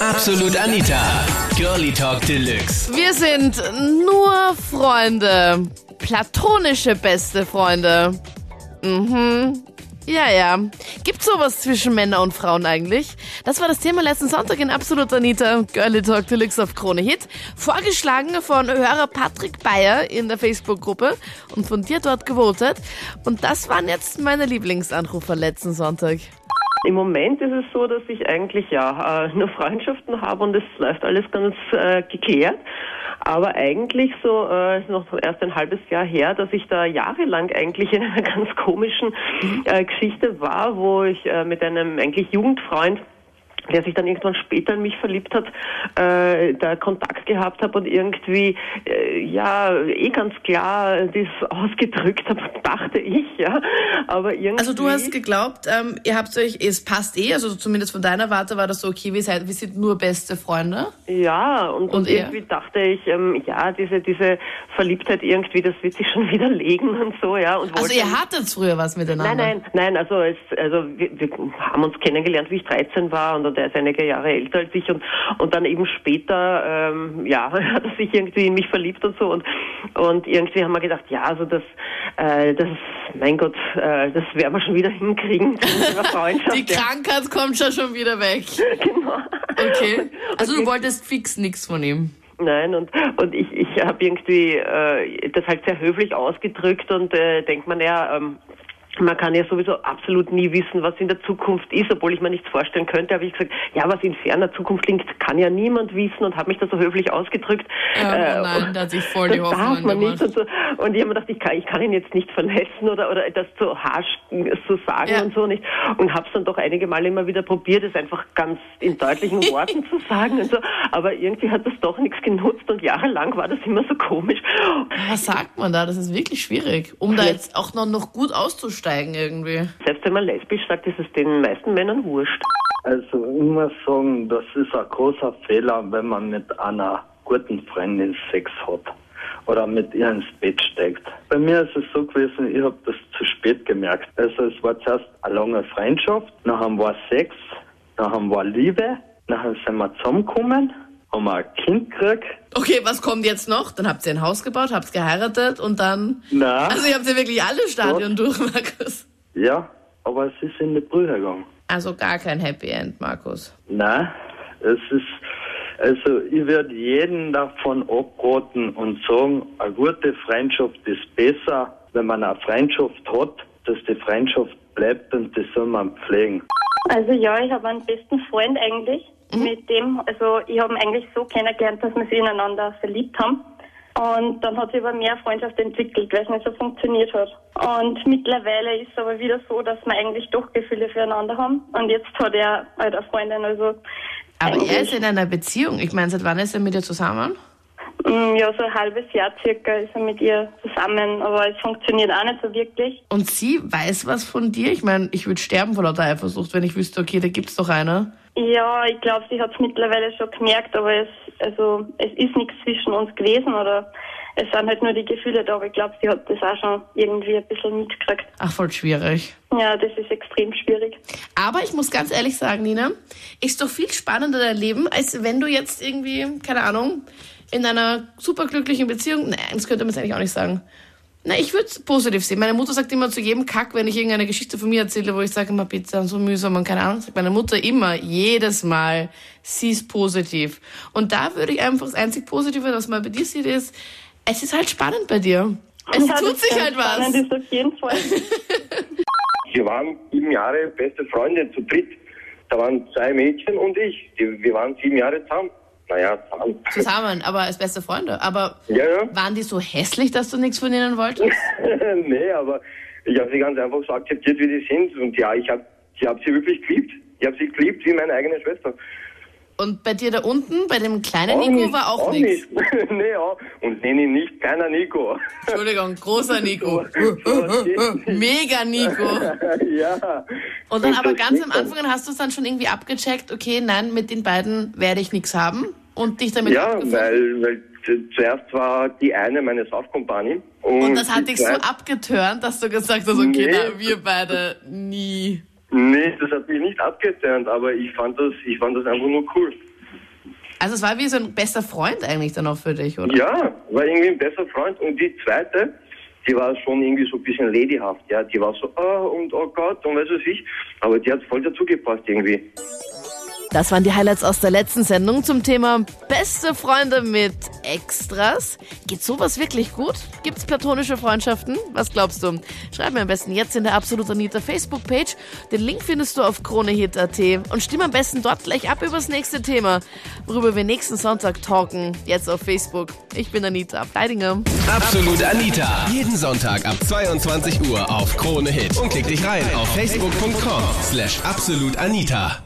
Absolut Anita. Girlie Talk Deluxe. Wir sind nur Freunde. Platonische beste Freunde. Mhm. Ja, ja. Gibt's sowas zwischen Männern und Frauen eigentlich? Das war das Thema letzten Sonntag in Absolut Anita, Girlie Talk Deluxe auf Krone Hit. Vorgeschlagen von Hörer Patrick Bayer in der Facebook-Gruppe und von dir dort gewotet. Und das waren jetzt meine Lieblingsanrufer letzten Sonntag. Im Moment ist es so, dass ich eigentlich ja äh, nur Freundschaften habe und es läuft alles ganz äh, geklärt. Aber eigentlich so äh, ist noch erst ein halbes Jahr her, dass ich da jahrelang eigentlich in einer ganz komischen äh, Geschichte war, wo ich äh, mit einem eigentlich Jugendfreund der sich dann irgendwann später in mich verliebt hat, äh, da Kontakt gehabt habe und irgendwie, äh, ja, eh ganz klar das ausgedrückt habe, dachte ich, ja. Aber irgendwie. Also du hast geglaubt, ähm, ihr habt euch, es passt eh, also zumindest von deiner Warte war das so, okay, wir, seid, wir sind nur beste Freunde. Ja, und, und, und irgendwie dachte ich, ähm, ja, diese, diese Verliebtheit irgendwie, das wird sich schon wieder legen und so, ja. Und also ihr hattet früher was miteinander? Nein, nein, nein, also, es, also wir, wir haben uns kennengelernt, wie ich 13 war und der ist einige Jahre älter als ich und, und dann eben später, ähm, ja, hat er sich irgendwie in mich verliebt und so und, und irgendwie haben wir gedacht, ja, also das, äh, das, mein Gott, äh, das werden wir schon wieder hinkriegen. Die Krankheit kommt schon schon wieder weg. Genau. Okay. Also du wolltest fix nichts von ihm. Nein, und, und ich, ich habe irgendwie äh, das halt sehr höflich ausgedrückt und äh, denkt man ja, ähm, man kann ja sowieso absolut nie wissen, was in der Zukunft ist, obwohl ich mir nichts vorstellen könnte. Habe ich gesagt, ja, was in ferner Zukunft liegt, kann ja niemand wissen und habe mich da so höflich ausgedrückt. Ja, oh nein, da sich voll die Hoffnung darf man nicht und, so. und ich habe mir gedacht, ich kann, ich kann ihn jetzt nicht verletzen oder, oder das so harsch so sagen ja. und so nicht. Und habe es dann doch einige Male immer wieder probiert, es einfach ganz in deutlichen Worten zu sagen und so. Aber irgendwie hat das doch nichts genutzt und jahrelang war das immer so komisch. Was sagt man da? Das ist wirklich schwierig, um da jetzt auch noch, noch gut auszusteigen aussteigen irgendwie. Selbst wenn man lesbisch sagt, ist es den meisten Männern wurscht. Also ich muss sagen, das ist ein großer Fehler, wenn man mit einer guten Freundin Sex hat oder mit ihr ins Bett steigt. Bei mir ist es so gewesen, ich habe das zu spät gemerkt. Also es war zuerst eine lange Freundschaft, nachher war Sex, nachher war Liebe, nachher sind wir zusammengekommen, wir ein Kind gekriegt. Okay, was kommt jetzt noch? Dann habt ihr ein Haus gebaut, habt geheiratet und dann... Na. Also ihr habt ja wirklich alle Stadien durch, Markus. Ja, aber es ist in die Brühe gegangen. Also gar kein Happy End, Markus. Nein, es ist... Also ich würde jeden davon abraten und sagen, eine gute Freundschaft ist besser, wenn man eine Freundschaft hat, dass die Freundschaft bleibt und das soll man pflegen. Also ja, ich habe einen besten Freund eigentlich. Mhm. Mit dem, also ich habe ihn eigentlich so kennengelernt, dass wir sich ineinander verliebt haben. Und dann hat sich aber mehr Freundschaft entwickelt, weil es nicht so funktioniert hat. Und mittlerweile ist es aber wieder so, dass wir eigentlich doch Gefühle füreinander haben. Und jetzt hat er halt eine Freundin, also. Aber er ist in einer Beziehung. Ich meine, seit wann ist er mit ihr zusammen? Mm, ja, so ein halbes Jahr circa ist er mit ihr zusammen, aber es funktioniert auch nicht so wirklich. Und sie weiß was von dir? Ich meine, ich würde sterben vor lauter Eifersucht, wenn ich wüsste, okay, da gibt's doch eine. Ja, ich glaube, sie hat es mittlerweile schon gemerkt, aber es, also, es ist nichts zwischen uns gewesen oder es sind halt nur die Gefühle da, aber ich glaube, sie hat das auch schon irgendwie ein bisschen mitgekriegt. Ach, voll schwierig. Ja, das ist extrem schwierig. Aber ich muss ganz ehrlich sagen, Nina, ist doch viel spannender dein Leben, als wenn du jetzt irgendwie, keine Ahnung, in einer superglücklichen Beziehung, nein, das könnte man jetzt eigentlich auch nicht sagen, na, ich würde es positiv sehen. Meine Mutter sagt immer zu jedem Kack, wenn ich irgendeine Geschichte von mir erzähle, wo ich sage immer Pizza und so mühsam und keine Ahnung, sagt meine Mutter immer, jedes Mal, sie ist positiv. Und da würde ich einfach das einzig Positive, was man bei dir sieht, ist, es ist halt spannend bei dir. Es ja, tut sich halt was. Spannend ist auf jeden Fall. Wir waren sieben Jahre beste Freunde zu dritt. Da waren zwei Mädchen und ich. Wir waren sieben Jahre zusammen. Naja, zusammen. Zusammen, aber als beste Freunde. Aber ja, ja. waren die so hässlich, dass du nichts von ihnen wolltest? nee, aber ich habe sie ganz einfach so akzeptiert, wie die sind. Und ja, ich habe ich hab sie wirklich geliebt. Ich habe sie geliebt wie meine eigene Schwester. Und bei dir da unten, bei dem kleinen Nico, nicht, war auch, auch nichts? nee, ja. Und nenne ihn nicht kleiner Nico. Entschuldigung, großer Nico. Mega Nico. ja. Und dann aber ganz am Anfang hast du es dann schon irgendwie abgecheckt, okay, nein, mit den beiden werde ich nichts haben und dich damit Ja, weil, weil zuerst war die eine meine Saufkompanie. Und, und das hat dich so abgeturnt, dass du gesagt hast, okay, nee. na, wir beide nie. Nee, das hat mich nicht abgeturnt, aber ich fand das, ich fand das einfach nur cool. Also es war wie so ein bester Freund eigentlich dann auch für dich, oder? Ja, war irgendwie ein besser Freund. Und die zweite, die war schon irgendwie so ein bisschen ladyhaft. Ja, die war so, oh und oh Gott und weiß was ich. Aber die hat voll dazu gepasst irgendwie. Das waren die Highlights aus der letzten Sendung zum Thema beste Freunde mit Extras. Geht sowas wirklich gut? Gibt's platonische Freundschaften? Was glaubst du? Schreib mir am besten jetzt in der Absolut Anita Facebook-Page. Den Link findest du auf kronehit.at und stimm am besten dort gleich ab übers nächste Thema, worüber wir nächsten Sonntag talken. Jetzt auf Facebook. Ich bin Anita Bleidinger. Absolut Anita. Jeden Sonntag ab 22 Uhr auf Krone Hit. Und klick dich rein auf facebook.com slash absolutanita.